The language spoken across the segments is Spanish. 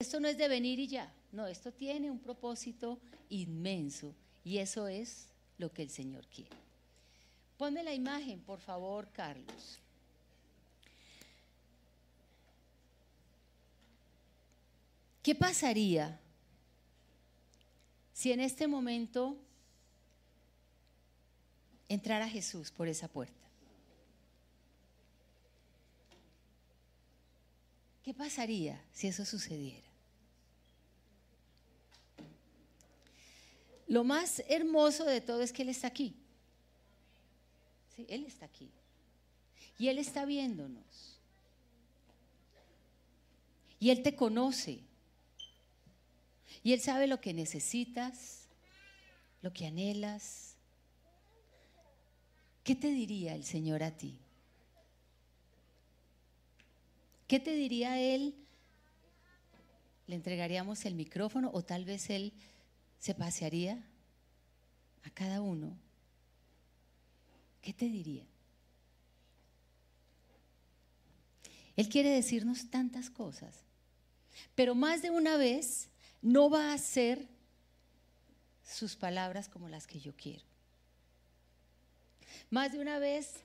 Esto no es de venir y ya, no, esto tiene un propósito inmenso y eso es lo que el Señor quiere. Ponme la imagen, por favor, Carlos. ¿Qué pasaría si en este momento entrara Jesús por esa puerta? ¿Qué pasaría si eso sucediera? Lo más hermoso de todo es que Él está aquí. Sí, Él está aquí. Y Él está viéndonos. Y Él te conoce. Y Él sabe lo que necesitas, lo que anhelas. ¿Qué te diría el Señor a ti? ¿Qué te diría Él? ¿Le entregaríamos el micrófono o tal vez Él se pasearía a cada uno? ¿Qué te diría? Él quiere decirnos tantas cosas, pero más de una vez no va a ser sus palabras como las que yo quiero. Más de una vez,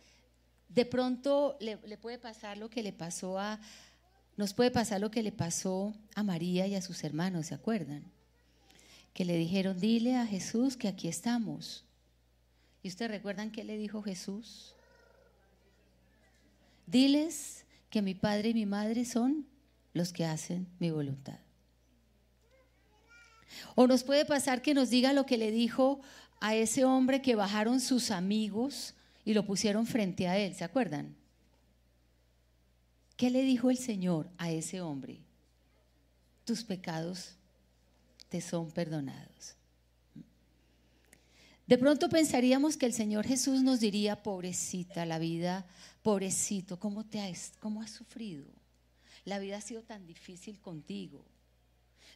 de pronto le, le, puede pasar lo que le pasó a, nos puede pasar lo que le pasó a María y a sus hermanos, ¿se acuerdan? Que le dijeron, dile a Jesús que aquí estamos. ¿Y ustedes recuerdan qué le dijo Jesús? Diles que mi padre y mi madre son los que hacen mi voluntad. O nos puede pasar que nos diga lo que le dijo a ese hombre que bajaron sus amigos y lo pusieron frente a él, ¿se acuerdan? ¿Qué le dijo el Señor a ese hombre? Tus pecados son perdonados. De pronto pensaríamos que el Señor Jesús nos diría, pobrecita, la vida, pobrecito, ¿cómo, te has, cómo has sufrido? La vida ha sido tan difícil contigo.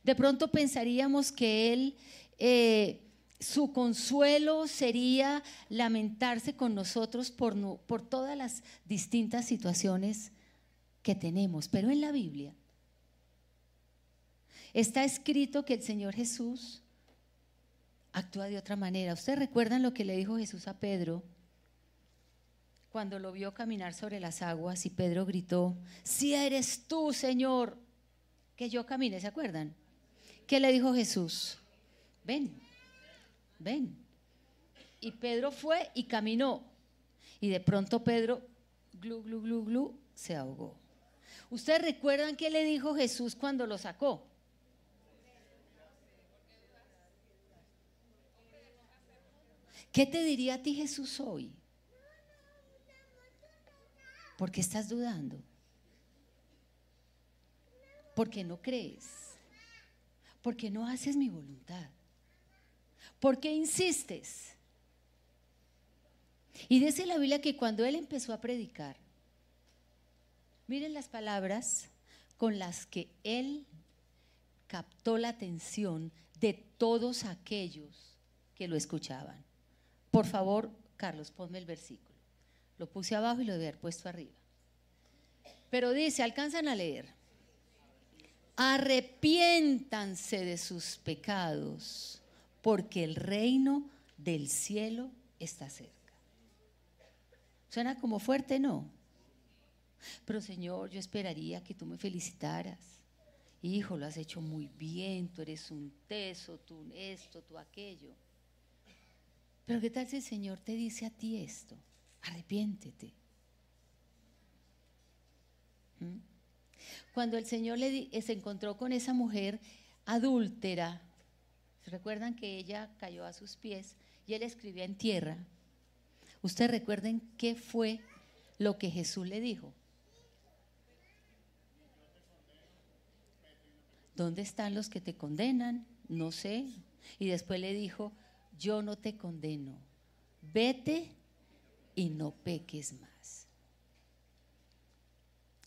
De pronto pensaríamos que Él, eh, su consuelo sería lamentarse con nosotros por, por todas las distintas situaciones que tenemos. Pero en la Biblia está escrito que el Señor Jesús actúa de otra manera. ¿Ustedes recuerdan lo que le dijo Jesús a Pedro? Cuando lo vio caminar sobre las aguas y Pedro gritó, si eres tú, Señor, que yo camine, ¿se acuerdan? ¿Qué le dijo Jesús? Ven, ven. Y Pedro fue y caminó. Y de pronto Pedro, glu, glu, glu, glu, se ahogó. ¿Ustedes recuerdan qué le dijo Jesús cuando lo sacó? ¿Qué te diría a ti Jesús hoy? ¿Por qué estás dudando? Porque no crees porque no haces mi voluntad. ¿Por qué insistes? Y dice la Biblia que cuando él empezó a predicar, miren las palabras con las que él captó la atención de todos aquellos que lo escuchaban. Por favor, Carlos, ponme el versículo. Lo puse abajo y lo debe haber puesto arriba. Pero dice, alcanzan a leer arrepiéntanse de sus pecados, porque el reino del cielo está cerca. Suena como fuerte, ¿no? Pero Señor, yo esperaría que tú me felicitaras. Hijo, lo has hecho muy bien, tú eres un teso, tú esto, tú aquello. Pero ¿qué tal si el Señor te dice a ti esto? Arrepiéntete. ¿Mm? Cuando el Señor le se encontró con esa mujer adúltera, recuerdan que ella cayó a sus pies y él escribía en tierra? Ustedes recuerden qué fue lo que Jesús le dijo. ¿Dónde están los que te condenan? No sé. Y después le dijo, yo no te condeno, vete y no peques más.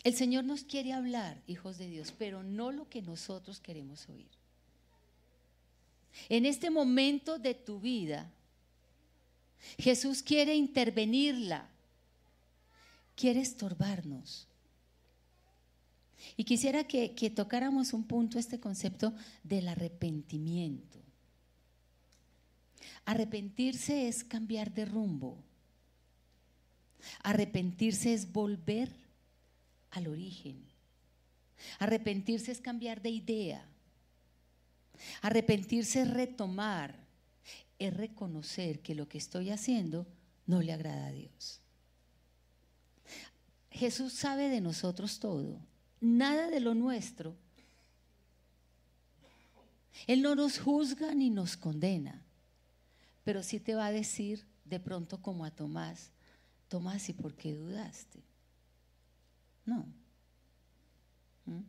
El Señor nos quiere hablar, hijos de Dios, pero no lo que nosotros queremos oír. En este momento de tu vida, Jesús quiere intervenirla, quiere estorbarnos. Y quisiera que, tocáramos un punto, este concepto del arrepentimiento. Arrepentirse es cambiar de rumbo. Arrepentirse es volver al origen. Arrepentirse es cambiar de idea. Arrepentirse es retomar, es reconocer que lo que estoy haciendo no le agrada a Dios. Jesús sabe de nosotros todo, nada de lo nuestro. Él no nos juzga ni nos condena, pero sí te va a decir de pronto como a Tomás, Tomás, ¿y por qué dudaste? No. ¿Mm?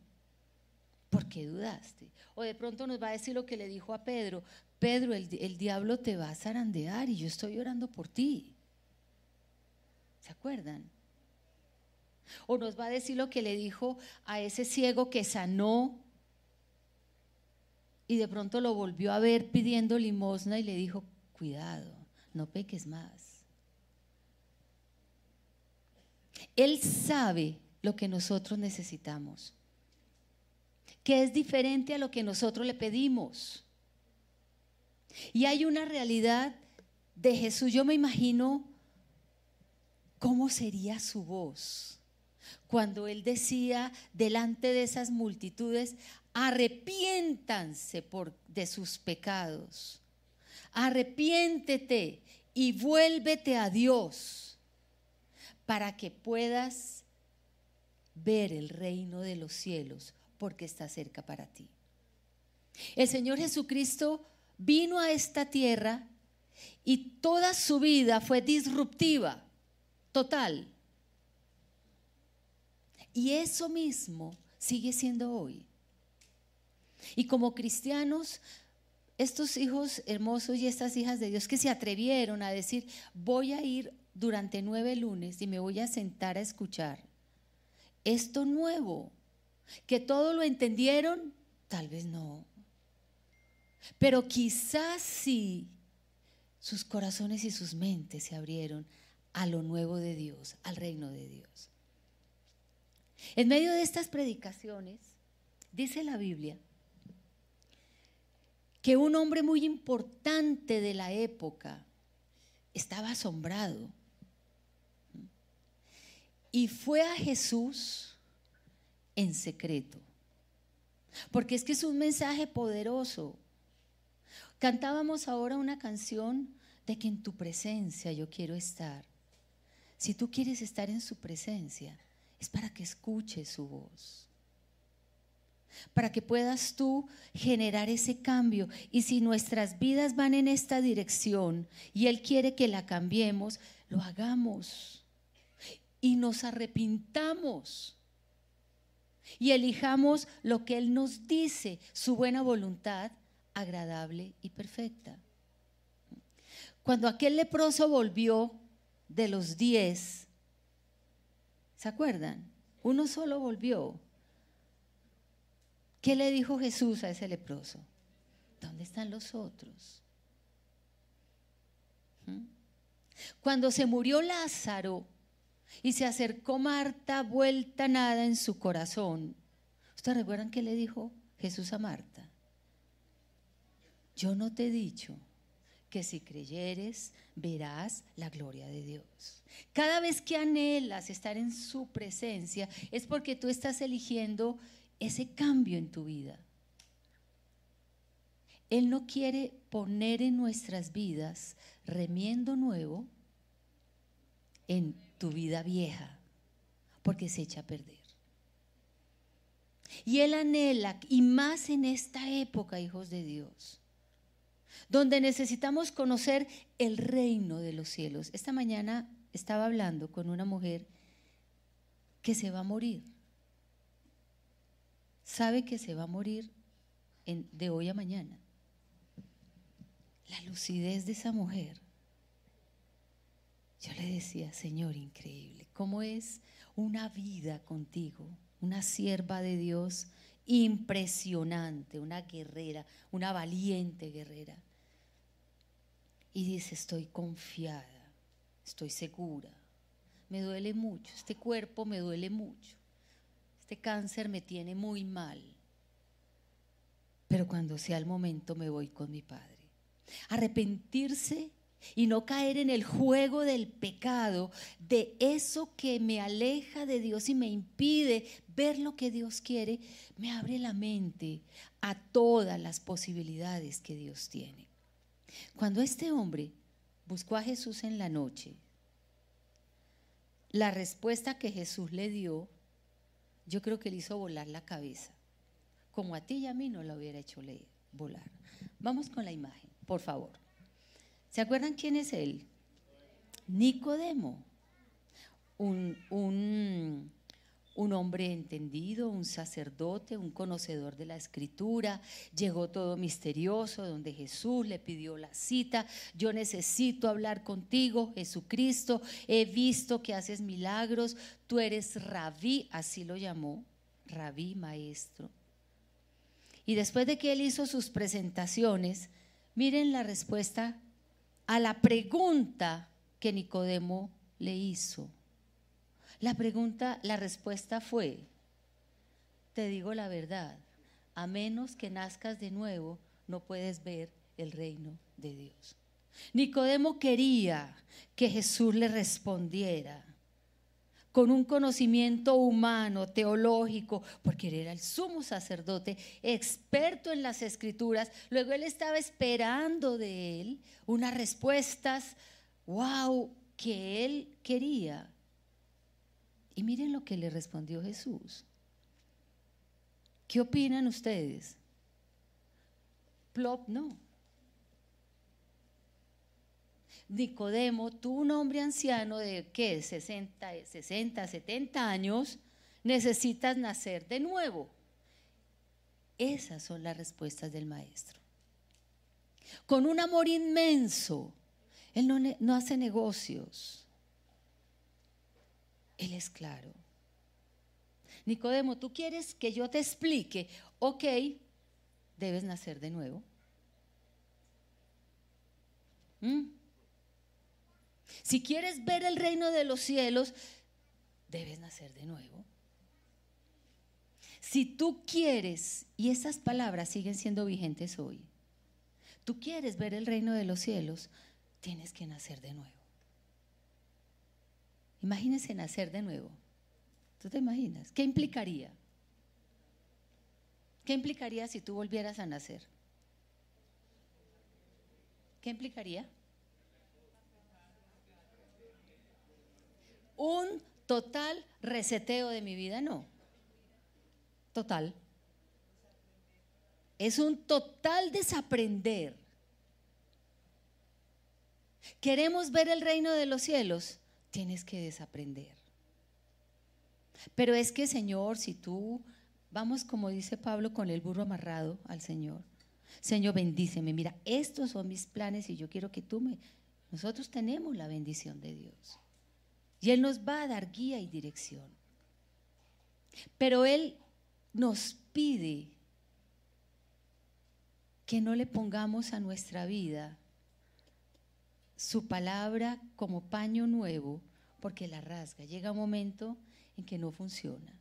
¿Por qué dudaste? O de pronto nos va a decir lo que le dijo a Pedro, Pedro, el, el diablo te va a zarandear y yo estoy orando por ti. ¿Se acuerdan? O nos va a decir lo que le dijo a ese ciego que sanó y de pronto lo volvió a ver pidiendo limosna y le dijo, cuidado, no peques más. Él sabe lo que nosotros necesitamos, que es diferente a lo que nosotros le pedimos. Y hay una realidad de Jesús, yo me imagino cómo sería su voz cuando él decía delante de esas multitudes, arrepiéntanse por, de sus pecados, arrepiéntete y vuélvete a Dios para que puedas ver el reino de los cielos, porque está cerca para ti. El Señor Jesucristo vino a esta tierra y toda su vida fue disruptiva, total. Y eso mismo sigue siendo hoy. Y como cristianos, estos hijos hermosos y estas hijas de Dios que se atrevieron a decir, voy a ir durante nueve lunes y me voy a sentar a escuchar esto nuevo, que todo lo entendieron, tal vez no. Pero quizás sí sus corazones y sus mentes se abrieron a lo nuevo de Dios, al reino de Dios. En medio de estas predicaciones, dice la Biblia, que un hombre muy importante de la época estaba asombrado y fue a Jesús en secreto. Porque es que es un mensaje poderoso. Cantábamos ahora una canción de que en tu presencia yo quiero estar. Si tú quieres estar en su presencia, es para que escuches su voz. Para que puedas tú generar ese cambio. Y si nuestras vidas van en esta dirección y Él quiere que la cambiemos, lo hagamos. Y nos arrepintamos. Y elijamos lo que Él nos dice, su buena voluntad, agradable y perfecta. Cuando aquel leproso volvió de los diez, ¿Se acuerdan? Uno solo volvió. ¿Qué le dijo Jesús a ese leproso? ¿Dónde están los otros? ¿Mm? Cuando se murió Lázaro y se acercó Marta, vuelta nada en su corazón. ¿Ustedes recuerdan qué le dijo Jesús a Marta? Yo no te he dicho que si creyeres verás la gloria de Dios. Cada vez que anhelas estar en su presencia es porque tú estás eligiendo ese cambio en tu vida. Él no quiere poner en nuestras vidas remiendo nuevo en tu vida vieja, porque se echa a perder. Y Él anhela, y más en esta época, hijos de Dios, donde necesitamos conocer el reino de los cielos. Esta mañana estaba hablando con una mujer que se va a morir. Sabe que se va a morir de hoy a mañana. La lucidez de esa mujer. Yo le decía, Señor, increíble, ¿cómo es una vida contigo? Una sierva de Dios impresionante, una guerrera, una valiente guerrera y dice, estoy confiada, estoy segura, me duele mucho, este cuerpo me duele mucho, este cáncer me tiene muy mal, pero cuando sea el momento me voy con mi Padre. Arrepentirse y no caer en el juego del pecado, de eso que me aleja de Dios y me impide ver lo que Dios quiere, me abre la mente a todas las posibilidades que Dios tiene. Cuando este hombre buscó a Jesús en la noche, la respuesta que Jesús le dio, yo creo que le hizo volar la cabeza, como a ti y a mí no la hubiera hecho volar. Vamos con la imagen, por favor. ¿Se acuerdan quién es él? Nicodemo, un, un un hombre entendido, un sacerdote, un conocedor de la escritura. Llegó todo misterioso donde Jesús le pidió la cita. Yo necesito hablar contigo, Jesucristo. He visto que haces milagros. Tú eres rabí, así lo llamó, rabí maestro. Y después de que él hizo sus presentaciones, miren la respuesta a la pregunta que Nicodemo le hizo. La pregunta, la respuesta fue, te digo la verdad, a menos que nazcas de nuevo, no puedes ver el reino de Dios. Nicodemo quería que Jesús le respondiera con un conocimiento humano, teológico, porque él era el sumo sacerdote, experto en las escrituras. Luego él estaba esperando de él unas respuestas, wow, que él quería. Y miren lo que le respondió Jesús. ¿Qué opinan ustedes? Plop, no. Nicodemo, tú un hombre anciano de qué, 60, 60, 70 años, necesitas nacer de nuevo. Esas son las respuestas del maestro. Con un amor inmenso, él no, no hace negocios. Él es claro. Nicodemo, ¿tú quieres que yo te explique? Ok, debes nacer de nuevo. ¿Mm? Si quieres ver el reino de los cielos, debes nacer de nuevo. Si tú quieres, y esas palabras siguen siendo vigentes hoy, tú quieres ver el reino de los cielos, tienes que nacer de nuevo. Imagínense nacer de nuevo. ¿Tú te imaginas? ¿Qué implicaría? ¿Qué implicaría si tú volvieras a nacer? ¿Qué implicaría? Un total reseteo de mi vida, no. Total. Es un total desaprender. ¿Queremos ver el reino de los cielos? Tienes que desaprender. Pero es que, Señor, si tú, vamos como dice Pablo, con el burro amarrado al Señor. Señor, bendíceme. Mira, estos son mis planes y yo quiero que tú me... Nosotros tenemos la bendición de Dios. Y Él nos va a dar guía y dirección. Pero Él nos pide que no le pongamos a nuestra vida su palabra como paño nuevo porque la rasga. Llega un momento en que no funciona.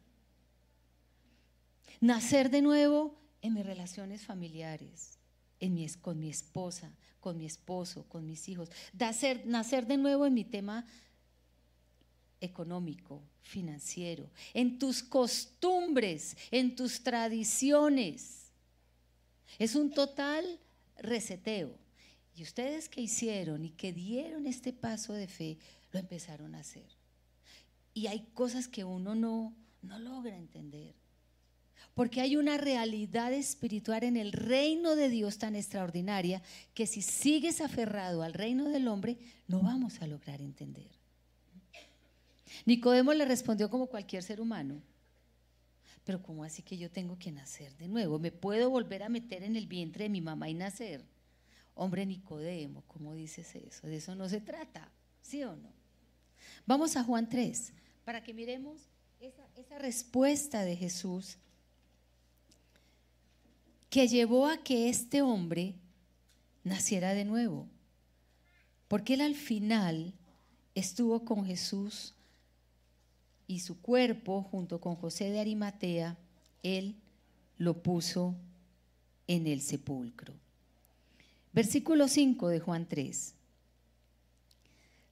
Nacer de nuevo en mis relaciones familiares, en mi, con mi esposa, con mi esposo, con mis hijos. Nacer, nacer de nuevo en mi tema económico, financiero, en tus costumbres, en tus tradiciones. Es un total reseteo. Y ustedes que hicieron y que dieron este paso de fe, lo empezaron a hacer. Y hay cosas que uno no, no logra entender. Porque hay una realidad espiritual en el reino de Dios tan extraordinaria que si sigues aferrado al reino del hombre, no vamos a lograr entender. Nicodemo le respondió como cualquier ser humano. Pero ¿cómo así que yo tengo que nacer de nuevo? ¿Me puedo volver a meter en el vientre de mi mamá y nacer? Hombre Nicodemo, ¿cómo dices eso? De eso no se trata, ¿sí o no? Vamos a Juan 3 para que miremos esa, esa respuesta de Jesús que llevó a que este hombre naciera de nuevo. Porque él al final estuvo con Jesús y su cuerpo, junto con José de Arimatea, él lo puso en el sepulcro. Versículo 5 de Juan 3.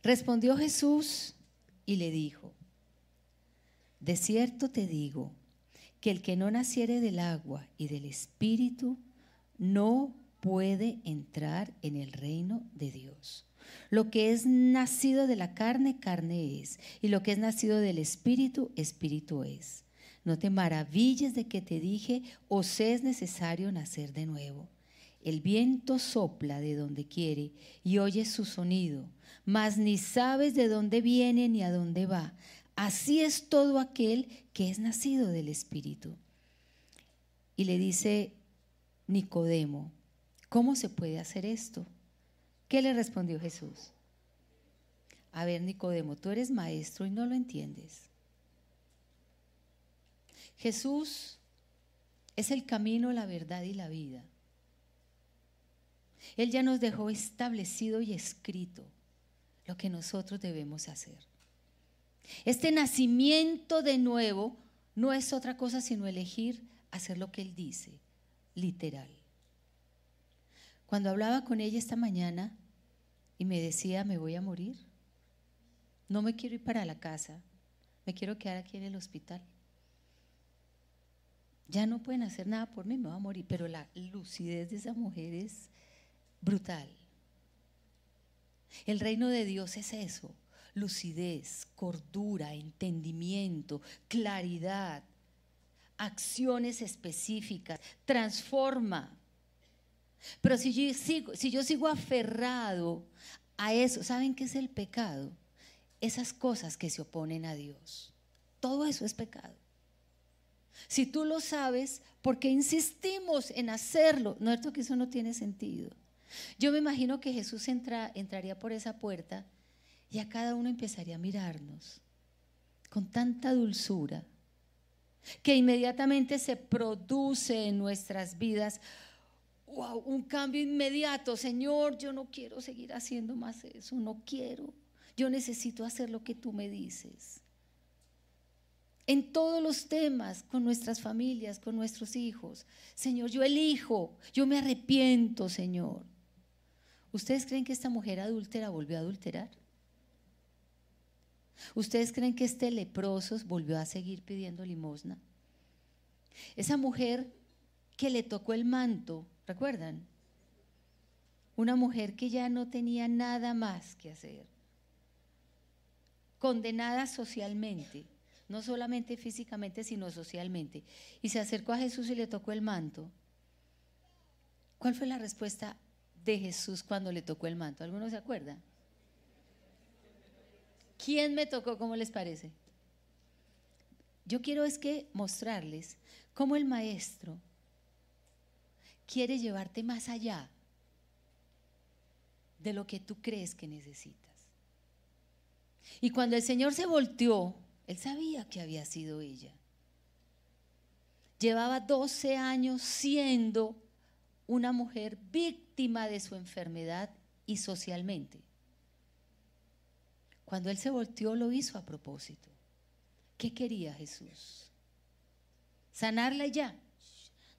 Respondió Jesús y le dijo, de cierto te digo, que el que no naciere del agua y del espíritu no puede entrar en el reino de Dios. Lo que es nacido de la carne, carne es, y lo que es nacido del espíritu, espíritu es. No te maravilles de que te dije, os es necesario nacer de nuevo. El viento sopla de donde quiere y oyes su sonido, mas ni sabes de dónde viene ni a dónde va. Así es todo aquel que es nacido del Espíritu. Y le dice Nicodemo, ¿cómo se puede hacer esto? ¿Qué le respondió Jesús? A ver, Nicodemo, tú eres maestro y no lo entiendes. Jesús es el camino, la verdad y la vida. Él ya nos dejó establecido y escrito lo que nosotros debemos hacer. Este nacimiento de nuevo no es otra cosa sino elegir hacer lo que Él dice, literal. Cuando hablaba con ella esta mañana y me decía, me voy a morir, no me quiero ir para la casa, me quiero quedar aquí en el hospital. Ya no pueden hacer nada por mí, me voy a morir, pero la lucidez de esa mujer es brutal. El reino de Dios es eso, lucidez, cordura, entendimiento, claridad, acciones específicas, transforma. Pero si yo sigo, si yo sigo aferrado a eso, ¿saben qué es el pecado? Esas cosas que se oponen a Dios. Todo eso es pecado. Si tú lo sabes, ¿por qué insistimos en hacerlo? No es que eso no tiene sentido. Yo me imagino que Jesús entraría por esa puerta y a cada uno empezaría a mirarnos con tanta dulzura que inmediatamente se produce en nuestras vidas un cambio inmediato. Señor, yo no quiero seguir haciendo más eso, no quiero. Yo necesito hacer lo que tú me dices. En todos los temas, con nuestras familias, con nuestros hijos. Señor, yo elijo, yo me arrepiento, Señor. ¿Ustedes creen que esta mujer adúltera volvió a adulterar? ¿Ustedes creen que este leproso volvió a seguir pidiendo limosna? Esa mujer que le tocó el manto, ¿recuerdan? Una mujer que ya no tenía nada más que hacer, condenada socialmente, no solamente físicamente, sino socialmente, y se acercó a Jesús y le tocó el manto. ¿Cuál fue la respuesta de Jesús cuando le tocó el manto? ¿Alguno se acuerda? ¿Quién me tocó? ¿Cómo les parece? Yo quiero es que mostrarles cómo el maestro quiere llevarte más allá de lo que tú crees que necesitas. Y cuando el Señor se volteó, él sabía que había sido ella. Llevaba 12 años siendo una mujer víctima de su enfermedad y socialmente. Cuando él se volteó lo hizo a propósito. ¿Qué quería Jesús? ¿Sanarla ya?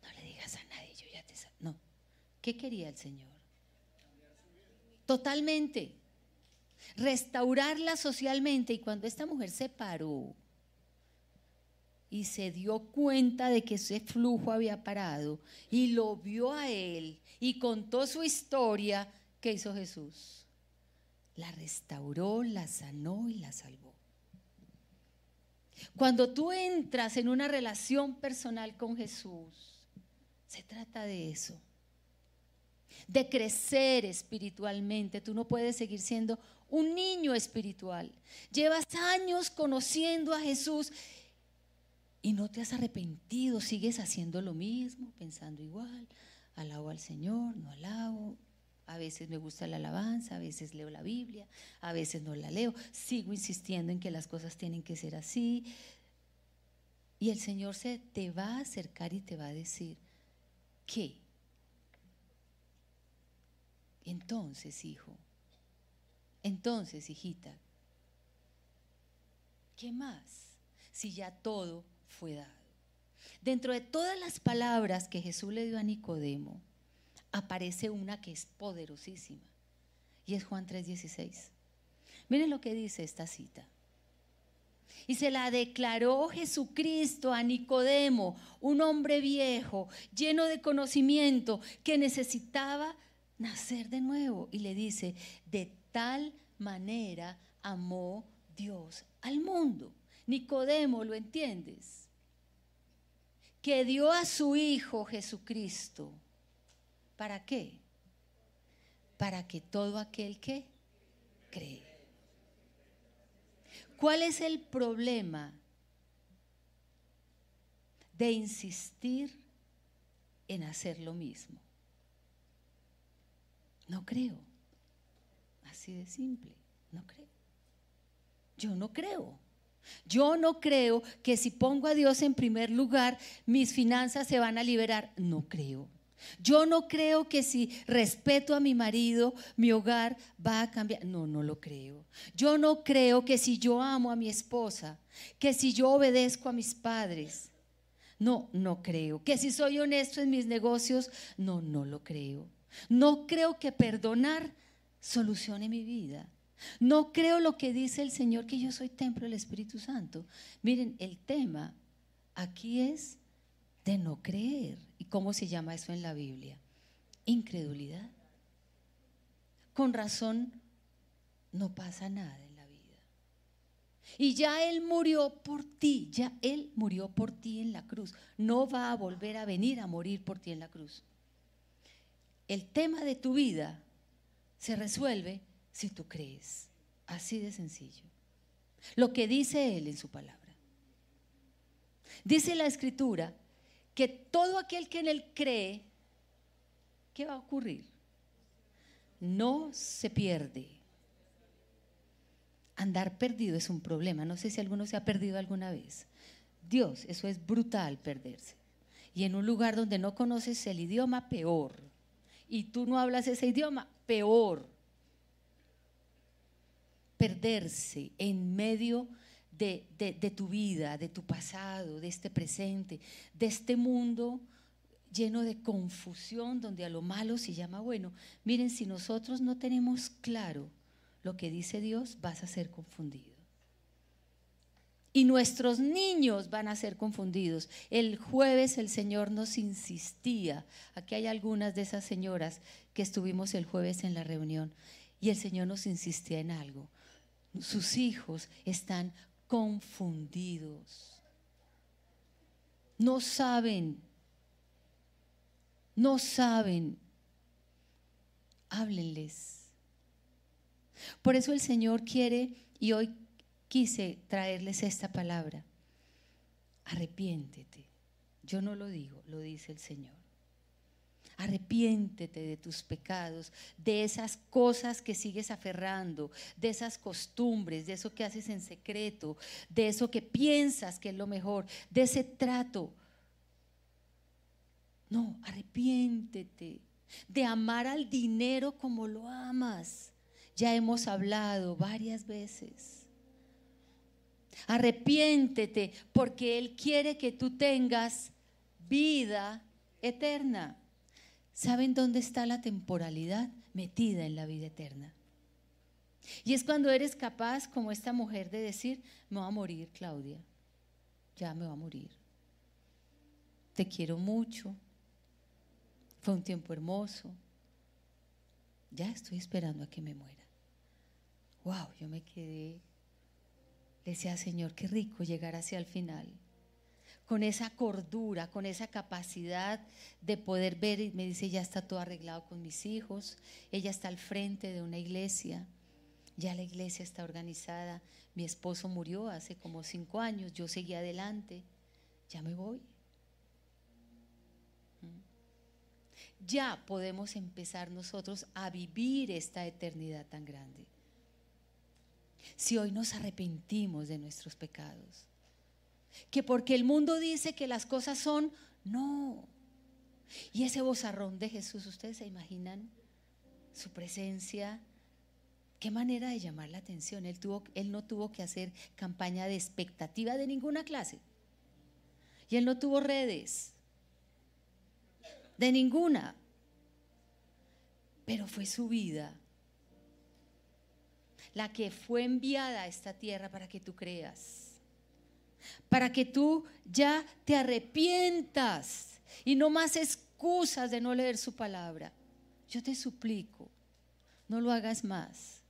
No le digas a nadie, yo ya te No. ¿Qué quería el Señor? Totalmente. Restaurarla socialmente. Y cuando esta mujer se paró y se dio cuenta de que ese flujo había parado y lo vio a él y contó su historia, ¿qué hizo Jesús? La restauró, la sanó y la salvó. Cuando tú entras en una relación personal con Jesús, se trata de eso, de crecer espiritualmente. Tú no puedes seguir siendo un niño espiritual. Llevas años conociendo a Jesús y no te has arrepentido, sigues haciendo lo mismo, pensando igual, alabo al Señor, no alabo, a veces me gusta la alabanza, a veces leo la Biblia, a veces no la leo, sigo insistiendo en que las cosas tienen que ser así. Y el Señor se te va a acercar y te va a decir, ¿qué? Entonces, hijo, entonces, hijita, ¿qué más? si ya todo dado? Dentro de todas las palabras que Jesús le dio a Nicodemo, aparece una que es poderosísima y es Juan 3:16. Miren lo que dice esta cita. Y se la declaró Jesucristo a Nicodemo, un hombre viejo, lleno de conocimiento, que necesitaba nacer de nuevo. Y le dice, de tal manera amó Dios al mundo. Nicodemo, ¿lo entiendes? Que dio a su Hijo Jesucristo. ¿Para qué? Para que todo aquel que cree. ¿Cuál es el problema de insistir en hacer lo mismo? No creo. Así de simple. No creo. Yo no creo. Yo no creo que si pongo a Dios en primer lugar, mis finanzas se van a liberar. No creo. Yo no creo que si respeto a mi marido, mi hogar va a cambiar. No, no lo creo. Yo no creo que si yo amo a mi esposa, que si yo obedezco a mis padres. No, no creo. Que si soy honesto en mis negocios, no, no lo creo. No creo que perdonar solucione mi vida. No creo lo que dice el Señor, que yo soy templo del Espíritu Santo. Miren, el tema aquí es de no creer. ¿Y cómo se llama eso en la Biblia? Incredulidad. Con razón no pasa nada en la vida. Y ya Él murió por ti, ya Él murió por ti en la cruz. No va a volver a venir a morir por ti en la cruz. El tema de tu vida se resuelve si tú crees. Así de sencillo. Lo que dice Él en su palabra. Dice la escritura que todo aquel que en Él cree, ¿qué va a ocurrir? No se pierde. Andar perdido es un problema. No sé si alguno se ha perdido alguna vez. Dios, eso es brutal perderse. Y en un lugar donde no conoces el idioma, peor. Y tú no hablas ese idioma, peor. Perderse en medio de, tu vida, de tu pasado, de este presente, de este mundo lleno de confusión, donde a lo malo se llama bueno. Miren, si nosotros no tenemos claro lo que dice Dios, vas a ser confundido. Y nuestros niños van a ser confundidos. El jueves el Señor nos insistía, aquí hay algunas de esas señoras que estuvimos el jueves en la reunión, y el Señor nos insistía en algo. Sus hijos están confundidos. No saben, no saben. Háblenles. Por eso el Señor quiere, y hoy quise traerles esta palabra, arrepiéntete. Yo no lo digo, lo dice el Señor. Arrepiéntete de tus pecados, de esas cosas que sigues aferrando, de esas costumbres, de eso que haces en secreto, de eso que piensas que es lo mejor, de ese trato. No, arrepiéntete de amar al dinero como lo amas. Ya hemos hablado varias veces. Arrepiéntete porque Él quiere que tú tengas vida eterna. ¿Saben dónde está la temporalidad? Metida en la vida eterna. Y es cuando eres capaz, como esta mujer, de decir, me va a morir, Claudia. Ya me va a morir. Te quiero mucho. Fue un tiempo hermoso. Ya estoy esperando a que me muera. Wow, yo me quedé. Le decía, Señor, qué rico llegar hacia el final con esa cordura, con esa capacidad de poder ver y me dice, ya está todo arreglado con mis hijos, ella está al frente de una iglesia, ya la iglesia está organizada, mi esposo murió hace como cinco años, yo seguí adelante, ya me voy. ¿Mm? Ya podemos empezar nosotros a vivir esta eternidad tan grande. Si hoy nos arrepentimos de nuestros pecados, que porque el mundo dice que las cosas son, no. Y ese bozarrón de Jesús, ¿ustedes se imaginan su presencia Qué manera de llamar la atención. Él, tuvo, él no tuvo que hacer campaña de expectativa de ninguna clase. Y él no tuvo redes. De ninguna. Pero fue su vida la que fue enviada a esta tierra para que tú creas. Para que tú ya te arrepientas y no más excusas de no leer su palabra. Yo te suplico, no lo hagas más.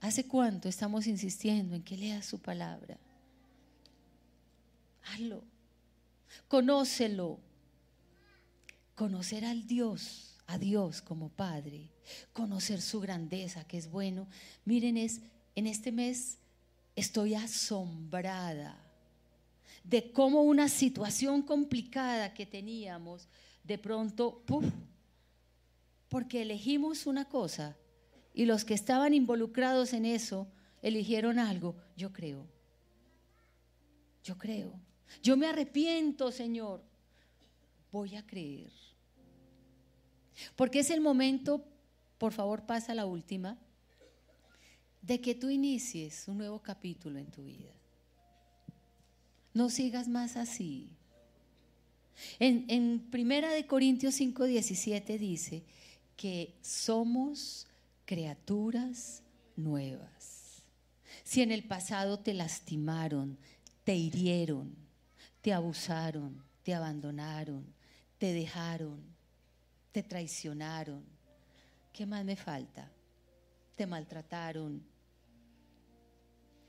¿Hace cuánto estamos insistiendo en que leas su palabra? Hazlo. Conócelo. Conocer al Dios, a Dios como Padre. Conocer su grandeza, que es bueno. Miren, es, en este mes estoy asombrada de cómo una situación complicada que teníamos, de pronto, ¡puf! porque elegimos una cosa y los que estaban involucrados en eso eligieron algo, yo creo. Yo creo. Yo me arrepiento, Señor. Voy a creer. Porque es el momento, por favor pasa la última, de que tú inicies un nuevo capítulo en tu vida. No sigas más así. En, en Primera de Corintios 5, 17 dice que somos criaturas nuevas. Si en el pasado te lastimaron, te hirieron, te abusaron, te abandonaron, te dejaron, te traicionaron, ¿qué más me falta? Te maltrataron,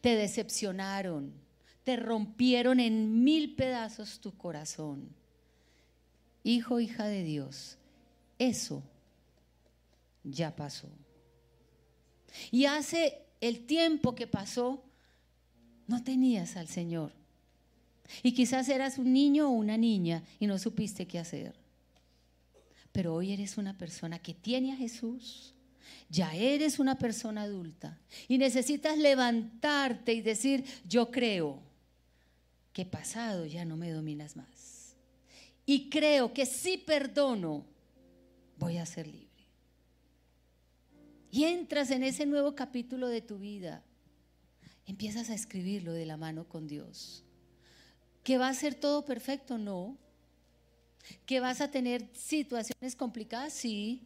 te decepcionaron, te rompieron en mil pedazos tu corazón. Hijo, hija de Dios, eso ya pasó. Y hace el tiempo que pasó, no tenías al Señor. Y quizás eras un niño o una niña y no supiste qué hacer. Pero hoy eres una persona que tiene a Jesús. Ya eres una persona adulta y necesitas levantarte y decir, yo creo que pasado ya no me dominas más. Y creo que si perdono, voy a ser libre y entras en ese nuevo capítulo de tu vida, empiezas a escribirlo de la mano con Dios. ¿Que va a ser todo perfecto? No. ¿Que vas a tener situaciones complicadas? Sí.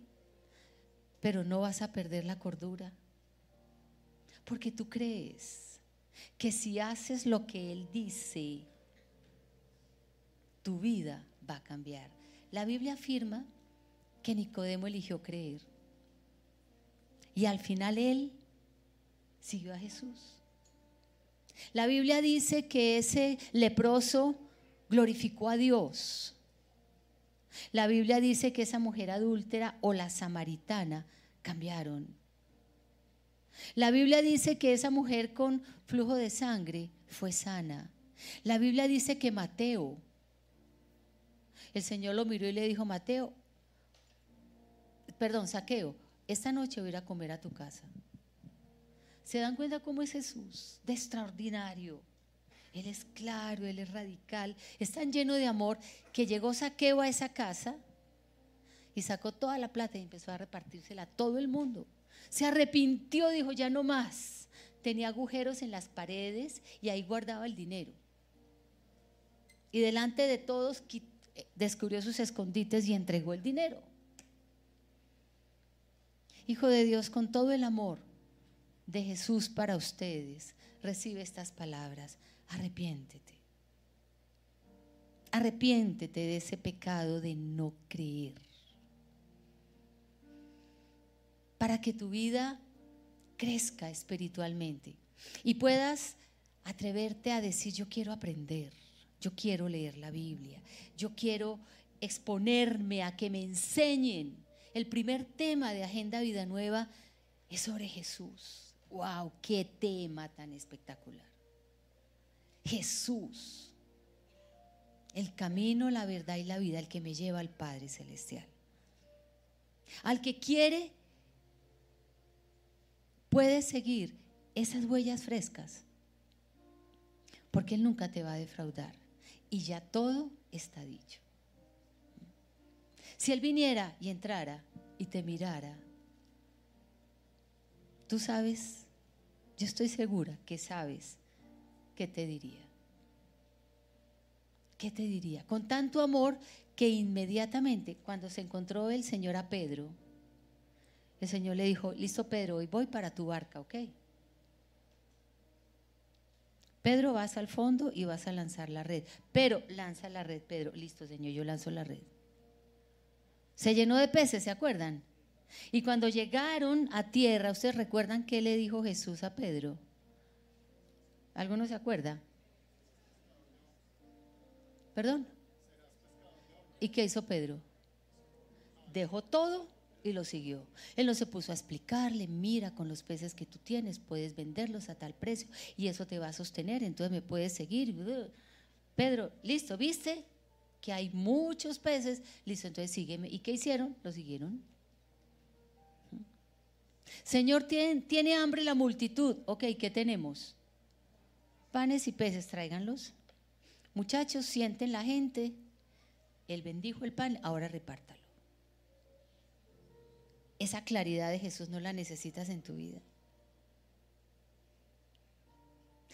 Pero no vas a perder la cordura. Porque tú crees que si haces lo que Él dice, tu vida va a cambiar. La Biblia afirma que Nicodemo eligió creer. Y al final él siguió a Jesús. La Biblia dice que ese leproso glorificó a Dios. La Biblia dice que esa mujer adúltera o la samaritana cambiaron. La Biblia dice que esa mujer con flujo de sangre fue sana. La Biblia dice que Mateo, el Señor lo miró y le dijo, Mateo, perdón, Saqueo, esta noche voy a ir a comer a tu casa. ¿Se dan cuenta cómo es Jesús? De extraordinario. Él es claro, Él es radical, es tan lleno de amor que llegó Saqueo a esa casa y sacó toda la plata y empezó a repartírsela a todo el mundo. Se arrepintió, dijo, ya no más. Tenía agujeros en las paredes y ahí guardaba el dinero. Y delante de todos eh, descubrió sus escondites y entregó el dinero. Hijo de Dios, con todo el amor de Jesús para ustedes, recibe estas palabras. Arrepiéntete. Arrepiéntete de ese pecado de no creer. Para que tu vida crezca espiritualmente y puedas atreverte a decir, yo quiero aprender, yo quiero leer la Biblia, yo quiero exponerme a que me enseñen el primer tema de Agenda Vida Nueva es sobre Jesús. ¡Wow! ¡Qué tema tan espectacular! Jesús, el camino, la verdad y la vida, el que me lleva al Padre Celestial. Al que quiere, puede seguir esas huellas frescas, porque Él nunca te va a defraudar. Y ya todo está dicho. Si Él viniera y entrara y te mirara tú sabes, yo estoy segura que sabes qué te diría. ¿Qué te diría? Con tanto amor que inmediatamente cuando se encontró el Señor a Pedro, el Señor le dijo, listo Pedro, hoy voy para tu barca, ¿ok? Pedro, vas al fondo y vas a lanzar la red. Pero lanza la red, Pedro. Listo, Señor, yo lanzo la red. Se llenó de peces, ¿se acuerdan? Y cuando llegaron a tierra, ¿ustedes recuerdan qué le dijo Jesús a Pedro? ¿Alguno se acuerda? ¿Perdón? ¿Y qué hizo Pedro? Dejó todo y lo siguió. Él no se puso a explicarle, mira, con los peces que tú tienes puedes venderlos a tal precio y eso te va a sostener, entonces me puedes seguir. Pedro, listo, ¿viste? Que hay muchos peces, listo, entonces sígueme. ¿Y qué hicieron? Lo siguieron. Señor, ¿tiene, ¿tiene hambre la multitud? Ok, ¿qué tenemos? Panes y peces, tráiganlos. Muchachos, sienten la gente. Él bendijo el pan, ahora repártalo. Esa claridad de Jesús no la necesitas en tu vida.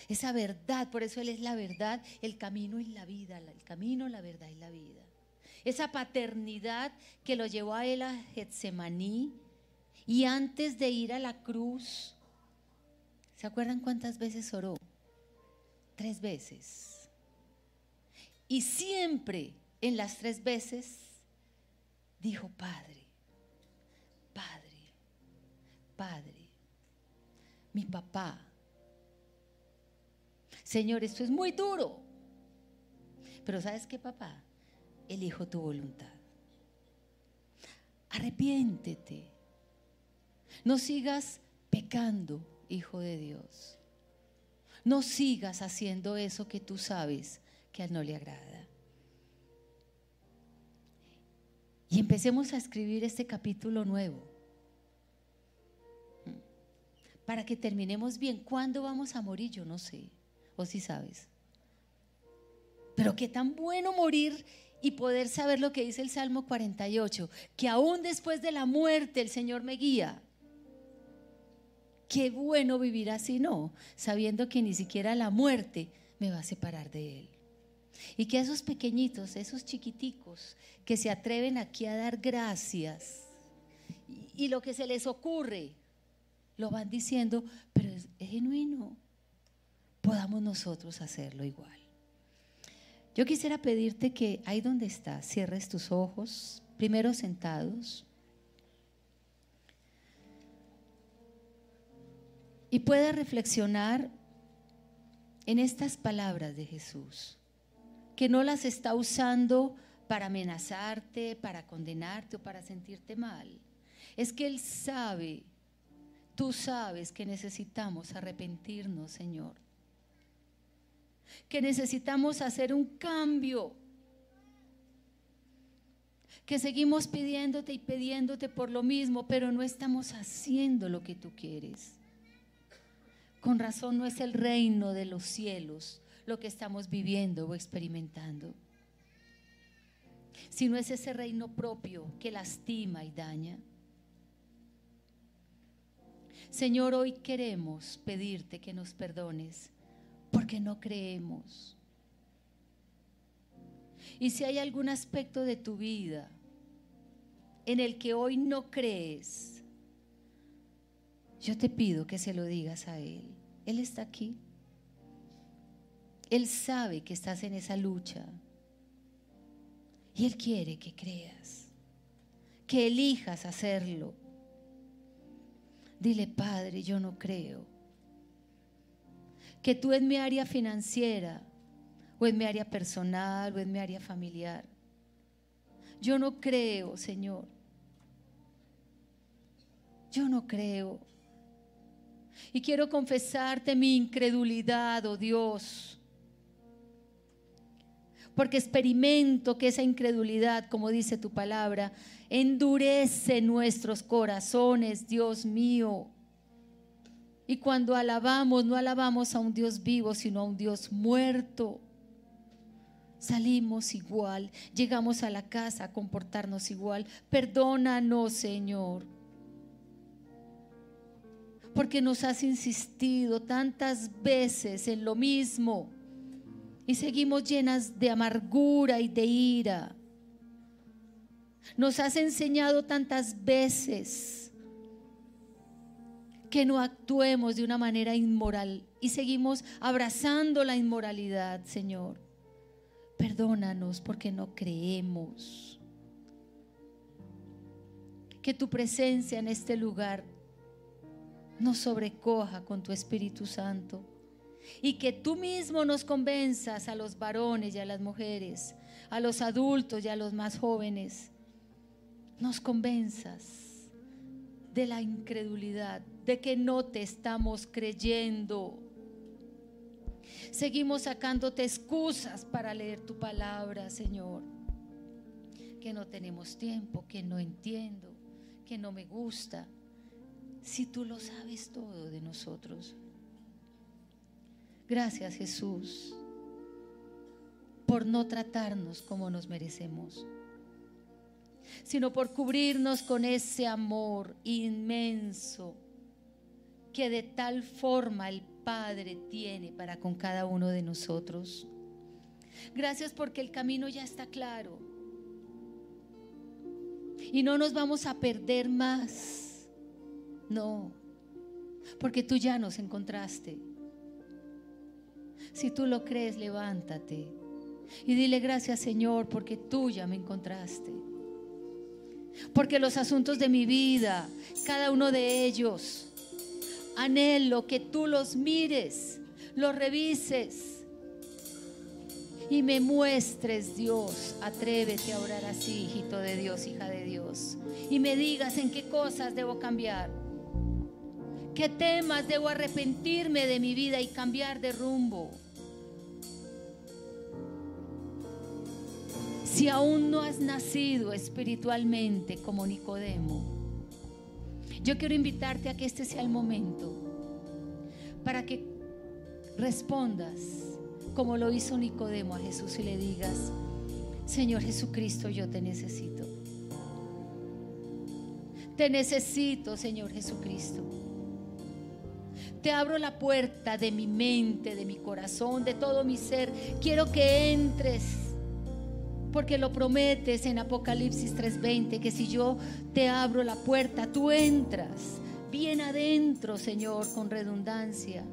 Esa verdad, por eso Él es la verdad, el camino y la vida, el camino, la verdad y la vida. Esa paternidad que lo llevó a Él a Getsemaní y antes de ir a la cruz, ¿se acuerdan cuántas veces oró? Tres veces. Y siempre en las tres veces dijo, Padre, Padre, Padre, mi papá. Señor, esto es muy duro. Pero ¿sabes qué, papá? Elijo tu voluntad. Arrepiéntete. No sigas pecando, hijo de Dios. No sigas haciendo eso que tú sabes que a él no le agrada. Y empecemos a escribir este capítulo nuevo. Para que terminemos bien. ¿Cuándo vamos a morir? Yo no sé. O si sabes. Pero qué tan bueno morir y poder saber lo que dice el Salmo 48. Que aún después de la muerte el Señor me guía. Qué bueno vivir así, ¿no? Sabiendo que ni siquiera la muerte me va a separar de Él. Y que esos pequeñitos, esos chiquiticos que se atreven aquí a dar gracias y, lo que se les ocurre, lo van diciendo, pero es, es genuino. Podamos nosotros hacerlo igual. Yo quisiera pedirte que ahí donde estás, cierres tus ojos, primero sentados, y puedas reflexionar en estas palabras de Jesús que no las está usando para amenazarte, para condenarte o para sentirte mal. Es que Él sabe, tú sabes que necesitamos arrepentirnos, Señor. Que necesitamos hacer un cambio. Que seguimos pidiéndote y pidiéndote por lo mismo, pero no estamos haciendo lo que tú quieres. Con razón no es el reino de los cielos lo que estamos viviendo o experimentando, sino es ese reino propio que lastima y daña. Señor, hoy queremos pedirte que nos perdones porque no creemos. Y si hay algún aspecto de tu vida en el que hoy no crees, yo te pido que se lo digas a Él. Él está aquí. Él sabe que estás en esa lucha. Y Él quiere que creas, que elijas hacerlo. Dile, Padre, yo no creo. Que tú en mi área financiera, o en mi área personal, o en mi área familiar, yo no creo, Señor. Yo no creo. Y quiero confesarte mi incredulidad, oh Dios porque experimento que esa incredulidad, como dice tu palabra, endurece nuestros corazones, Dios mío. Y cuando alabamos, no alabamos a un Dios vivo, sino a un Dios muerto. Salimos igual, llegamos a la casa a comportarnos igual. Perdónanos, Señor. Porque nos has insistido tantas veces en lo mismo y seguimos llenas de amargura y de ira. Nos has enseñado tantas veces que no actuemos de una manera inmoral y seguimos abrazando la inmoralidad, Señor. Perdónanos porque no creemos. Que tu presencia en este lugar nos sobrecoja con tu Espíritu Santo y que tú mismo nos convenzas a los varones y a las mujeres, a los adultos y a los más jóvenes, nos convenzas de la incredulidad, de que no te estamos creyendo. Seguimos sacándote excusas para leer tu palabra, Señor. Que no tenemos tiempo, que no entiendo, que no me gusta. Si tú lo sabes todo de nosotros. Gracias Jesús por no tratarnos como nos merecemos, sino por cubrirnos con ese amor inmenso que de tal forma el Padre tiene para con cada uno de nosotros. Gracias porque el camino ya está claro. Y no nos vamos a perder más. No, porque tú ya nos encontraste. Si tú lo crees, levántate y dile gracias Señor porque tú ya me encontraste. Porque los asuntos de mi vida, cada uno de ellos, anhelo que tú los mires, los revises y me muestres, Dios. Atrévete a orar así, hijito de Dios, hija de Dios. Y me digas en qué cosas debo cambiar. ¿Qué temas debo arrepentirme de mi vida y cambiar de rumbo? Si aún no has nacido espiritualmente como Nicodemo, yo quiero invitarte a que este sea el momento para que respondas como lo hizo Nicodemo a Jesús y le digas, Señor Jesucristo, yo te necesito. Te necesito, Señor Jesucristo. Te abro la puerta de mi mente, de mi corazón, de todo mi ser. Quiero que entres. Porque lo prometes en Apocalipsis 3:20, que si yo te abro la puerta, tú entras bien adentro, Señor, con redundancia.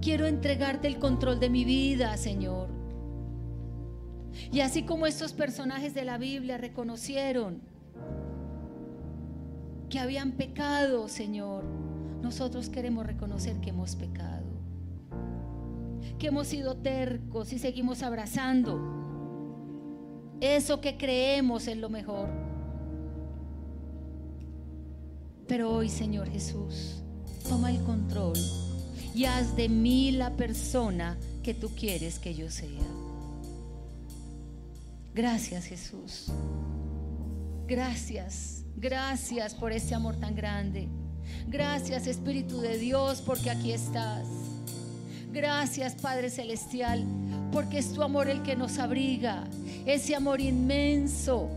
Quiero entregarte el control de mi vida, Señor. Y así como estos personajes de la Biblia reconocieron que habían pecado, Señor, nosotros queremos reconocer que hemos pecado, que hemos sido tercos y seguimos abrazando eso que creemos es lo mejor. Pero hoy, Señor Jesús, toma el control y haz de mí la persona que tú quieres que yo sea. Gracias, Jesús. Gracias, gracias por este amor tan grande. Gracias Espíritu de Dios porque aquí estás. Gracias Padre Celestial porque es tu amor el que nos abriga. Ese amor inmenso.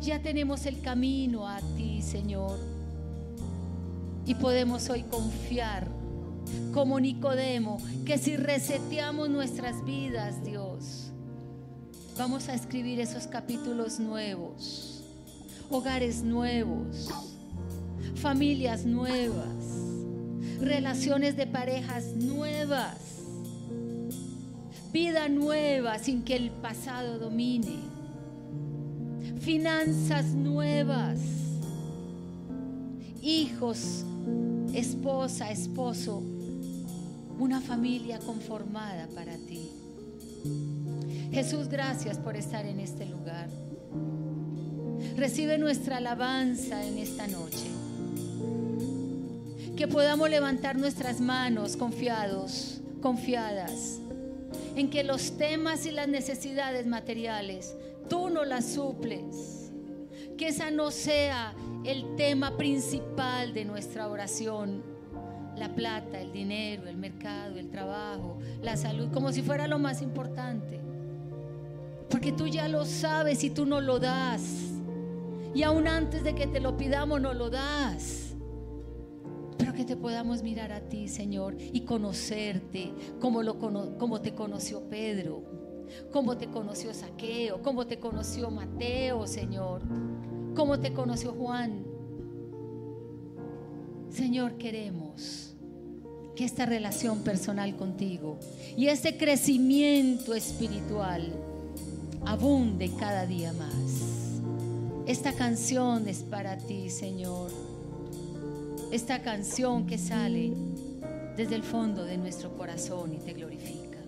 Ya tenemos el camino a ti, Señor. Y podemos hoy confiar como Nicodemo que si reseteamos nuestras vidas, Dios, vamos a escribir esos capítulos nuevos, hogares nuevos familias nuevas, relaciones de parejas nuevas, vida nueva sin que el pasado domine, finanzas nuevas, hijos, esposa, esposo, una familia conformada para ti. Jesús, gracias por estar en este lugar. Recibe nuestra alabanza en esta noche que podamos levantar nuestras manos confiados, confiadas, en que los temas y las necesidades materiales tú no las suples. Que esa no sea el tema principal de nuestra oración. La plata, el dinero, el mercado, el trabajo, la salud, como si fuera lo más importante. Porque tú ya lo sabes y tú no lo das. Y aún antes de que te lo pidamos, no lo das. Pero que te podamos mirar a ti, Señor, y conocerte como, lo, como te conoció Pedro, como te conoció Saqueo, como te conoció Mateo, Señor, como te conoció Juan. Señor, queremos que esta relación personal contigo y este crecimiento espiritual abunde cada día más. Esta canción es para ti, Señor esta canción que sale desde el fondo de nuestro corazón y te glorifica.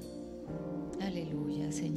Aleluya, Señor.